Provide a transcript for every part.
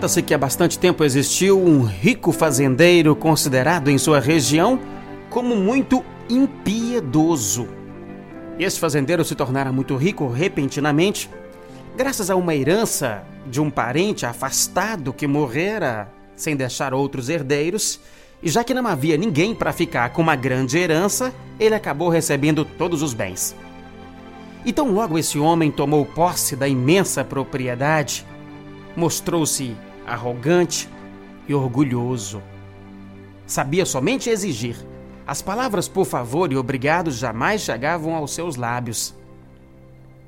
Conta-se que há bastante tempo existiu um rico fazendeiro considerado em sua região como muito impiedoso. Esse fazendeiro se tornara muito rico repentinamente, graças a uma herança de um parente afastado que morrera sem deixar outros herdeiros, e já que não havia ninguém para ficar com uma grande herança, ele acabou recebendo todos os bens. Então, logo esse homem tomou posse da imensa propriedade, mostrou-se arrogante e orgulhoso. Sabia somente exigir. As palavras por favor e obrigado jamais chegavam aos seus lábios.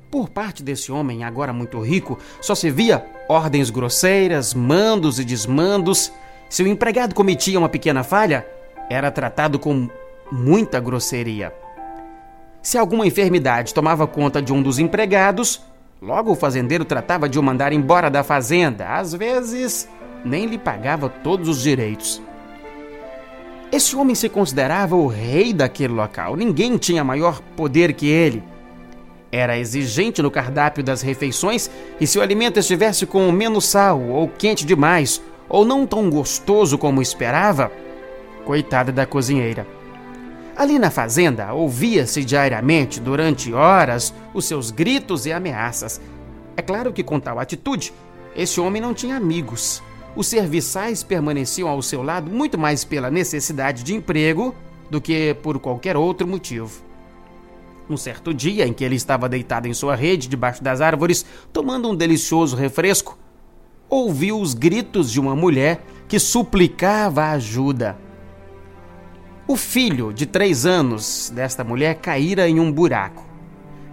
Por parte desse homem, agora muito rico, só se via ordens grosseiras, mandos e desmandos. Se o empregado cometia uma pequena falha, era tratado com muita grosseria. Se alguma enfermidade tomava conta de um dos empregados, Logo, o fazendeiro tratava de o mandar embora da fazenda, às vezes nem lhe pagava todos os direitos. Esse homem se considerava o rei daquele local, ninguém tinha maior poder que ele. Era exigente no cardápio das refeições e se o alimento estivesse com menos sal, ou quente demais, ou não tão gostoso como esperava, coitada da cozinheira. Ali na fazenda, ouvia-se diariamente, durante horas, os seus gritos e ameaças. É claro que com tal atitude, esse homem não tinha amigos. Os serviçais permaneciam ao seu lado muito mais pela necessidade de emprego do que por qualquer outro motivo. Um certo dia em que ele estava deitado em sua rede debaixo das árvores, tomando um delicioso refresco, ouviu os gritos de uma mulher que suplicava ajuda. O filho de três anos desta mulher caíra em um buraco.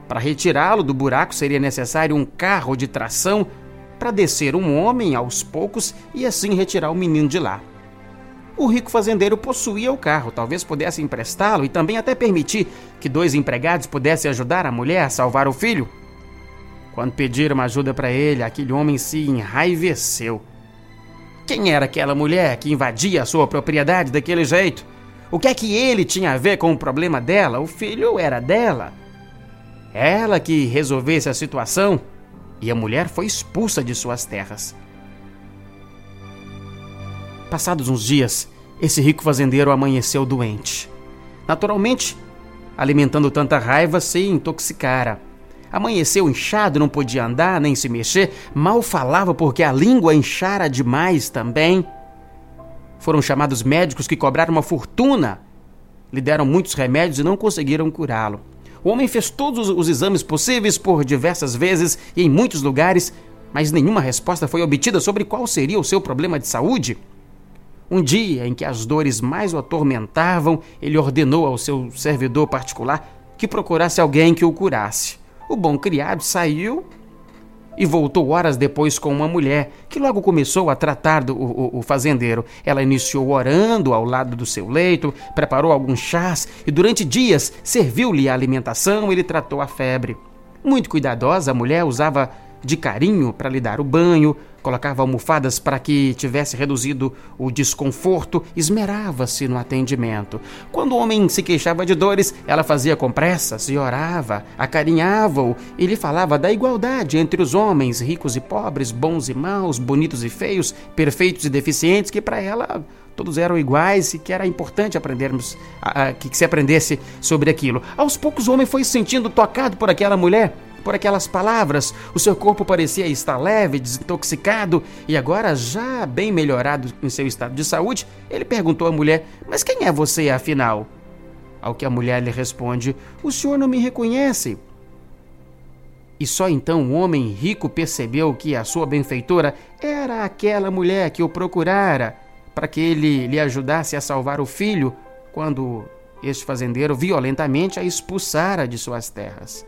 Para retirá-lo do buraco seria necessário um carro de tração para descer um homem aos poucos e assim retirar o menino de lá. O rico fazendeiro possuía o carro, talvez pudesse emprestá-lo e também até permitir que dois empregados pudessem ajudar a mulher a salvar o filho. Quando pediram ajuda para ele, aquele homem se enraiveceu. Quem era aquela mulher que invadia a sua propriedade daquele jeito? O que é que ele tinha a ver com o problema dela? O filho era dela. Ela que resolvesse a situação e a mulher foi expulsa de suas terras. Passados uns dias, esse rico fazendeiro amanheceu doente. Naturalmente, alimentando tanta raiva, se intoxicara. Amanheceu inchado, não podia andar nem se mexer, mal falava porque a língua inchara demais também. Foram chamados médicos que cobraram uma fortuna. Lhe deram muitos remédios e não conseguiram curá-lo. O homem fez todos os exames possíveis por diversas vezes e em muitos lugares, mas nenhuma resposta foi obtida sobre qual seria o seu problema de saúde. Um dia em que as dores mais o atormentavam, ele ordenou ao seu servidor particular que procurasse alguém que o curasse. O bom criado saiu e voltou horas depois com uma mulher que logo começou a tratar do, o, o fazendeiro. Ela iniciou orando ao lado do seu leito, preparou alguns chás e durante dias serviu-lhe a alimentação e lhe tratou a febre. Muito cuidadosa, a mulher usava de carinho para lhe dar o banho, colocava almofadas para que tivesse reduzido o desconforto, esmerava-se no atendimento. Quando o homem se queixava de dores, ela fazia compressas e orava, acarinhava-o e lhe falava da igualdade entre os homens, ricos e pobres, bons e maus, bonitos e feios, perfeitos e deficientes, que para ela todos eram iguais e que era importante aprendermos, a, a, que se aprendesse sobre aquilo. Aos poucos o homem foi se sentindo tocado por aquela mulher por aquelas palavras. O seu corpo parecia estar leve, desintoxicado e agora, já bem melhorado em seu estado de saúde, ele perguntou à mulher: Mas quem é você, afinal? Ao que a mulher lhe responde: O senhor não me reconhece. E só então o homem rico percebeu que a sua benfeitora era aquela mulher que o procurara para que ele lhe ajudasse a salvar o filho quando este fazendeiro violentamente a expulsara de suas terras.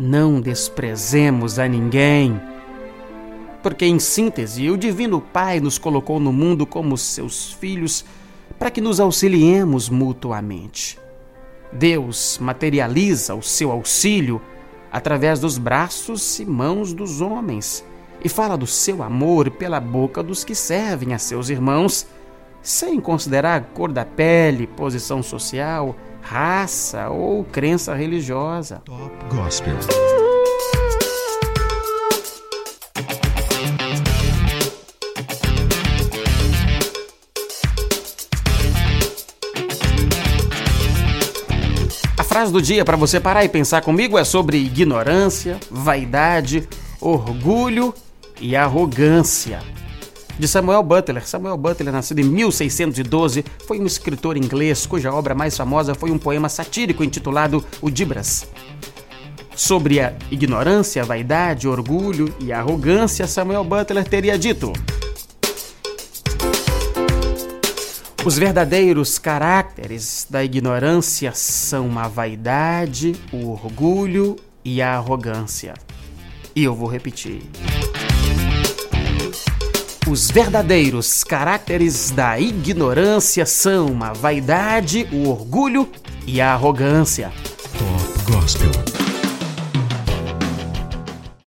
Não desprezemos a ninguém. Porque, em síntese, o Divino Pai nos colocou no mundo como seus filhos para que nos auxiliemos mutuamente. Deus materializa o seu auxílio através dos braços e mãos dos homens e fala do seu amor pela boca dos que servem a seus irmãos, sem considerar a cor da pele, posição social, raça ou crença religiosa. Top Gospel. A frase do dia para você parar e pensar comigo é sobre ignorância, vaidade, orgulho e arrogância. De Samuel Butler. Samuel Butler, nascido em 1612, foi um escritor inglês cuja obra mais famosa foi um poema satírico intitulado O Dibras. Sobre a ignorância, vaidade, orgulho e arrogância, Samuel Butler teria dito: Os verdadeiros caracteres da ignorância são a vaidade, o orgulho e a arrogância. E eu vou repetir. Os verdadeiros caracteres da ignorância são a vaidade, o orgulho e a arrogância. Top Gospel.